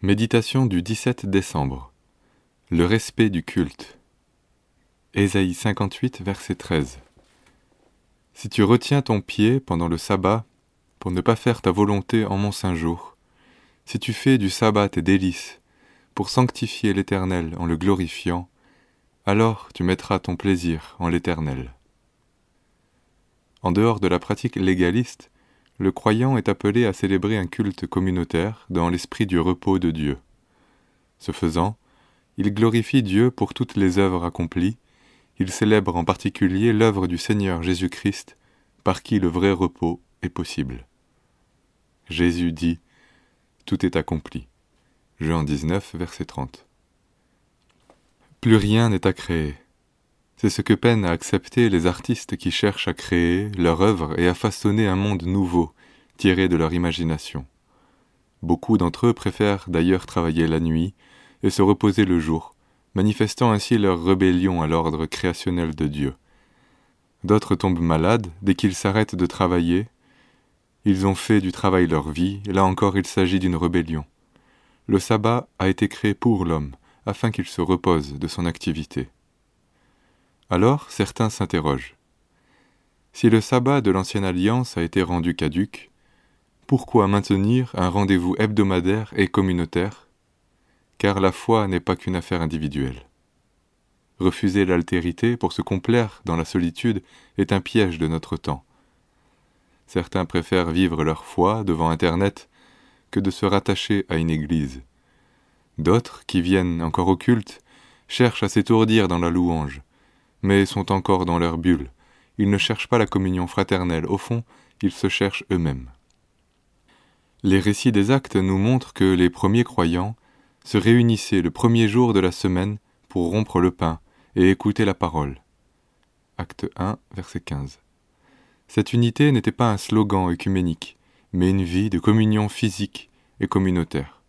Méditation du 17 décembre. Le respect du culte. Ésaïe 58, verset 13. Si tu retiens ton pied pendant le sabbat pour ne pas faire ta volonté en mon saint jour, si tu fais du sabbat tes délices pour sanctifier l'Éternel en le glorifiant, alors tu mettras ton plaisir en l'Éternel. En dehors de la pratique légaliste, le croyant est appelé à célébrer un culte communautaire dans l'esprit du repos de Dieu. Ce faisant, il glorifie Dieu pour toutes les œuvres accomplies, il célèbre en particulier l'œuvre du Seigneur Jésus-Christ, par qui le vrai repos est possible. Jésus dit Tout est accompli. Jean 19, verset 30. Plus rien n'est à créer. C'est ce que peinent à accepter les artistes qui cherchent à créer leur œuvre et à façonner un monde nouveau, tiré de leur imagination. Beaucoup d'entre eux préfèrent d'ailleurs travailler la nuit et se reposer le jour, manifestant ainsi leur rébellion à l'ordre créationnel de Dieu. D'autres tombent malades dès qu'ils s'arrêtent de travailler. Ils ont fait du travail leur vie, là encore il s'agit d'une rébellion. Le sabbat a été créé pour l'homme, afin qu'il se repose de son activité. Alors certains s'interrogent. Si le sabbat de l'ancienne alliance a été rendu caduque, pourquoi maintenir un rendez-vous hebdomadaire et communautaire? Car la foi n'est pas qu'une affaire individuelle. Refuser l'altérité pour se complaire dans la solitude est un piège de notre temps. Certains préfèrent vivre leur foi devant Internet que de se rattacher à une église. D'autres, qui viennent encore au culte, cherchent à s'étourdir dans la louange, mais sont encore dans leur bulle. Ils ne cherchent pas la communion fraternelle, au fond, ils se cherchent eux-mêmes. Les récits des actes nous montrent que les premiers croyants se réunissaient le premier jour de la semaine pour rompre le pain et écouter la parole. Acte 1, verset 15. Cette unité n'était pas un slogan œcuménique, mais une vie de communion physique et communautaire.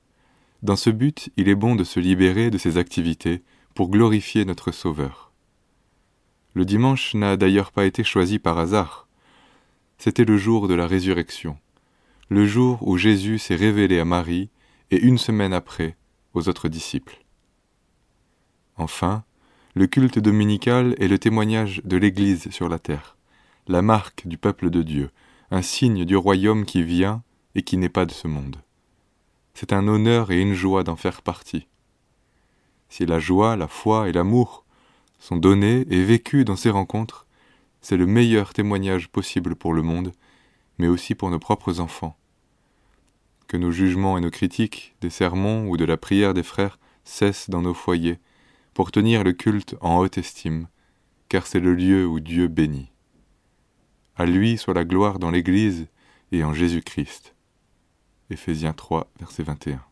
Dans ce but, il est bon de se libérer de ces activités pour glorifier notre Sauveur. Le dimanche n'a d'ailleurs pas été choisi par hasard. C'était le jour de la résurrection, le jour où Jésus s'est révélé à Marie et une semaine après aux autres disciples. Enfin, le culte dominical est le témoignage de l'Église sur la terre, la marque du peuple de Dieu, un signe du royaume qui vient et qui n'est pas de ce monde. C'est un honneur et une joie d'en faire partie. Si la joie, la foi et l'amour sont donnés et vécus dans ces rencontres, c'est le meilleur témoignage possible pour le monde, mais aussi pour nos propres enfants. Que nos jugements et nos critiques des sermons ou de la prière des frères cessent dans nos foyers, pour tenir le culte en haute estime, car c'est le lieu où Dieu bénit. À lui soit la gloire dans l'Église et en Jésus-Christ. Éphésiens 3, verset 21.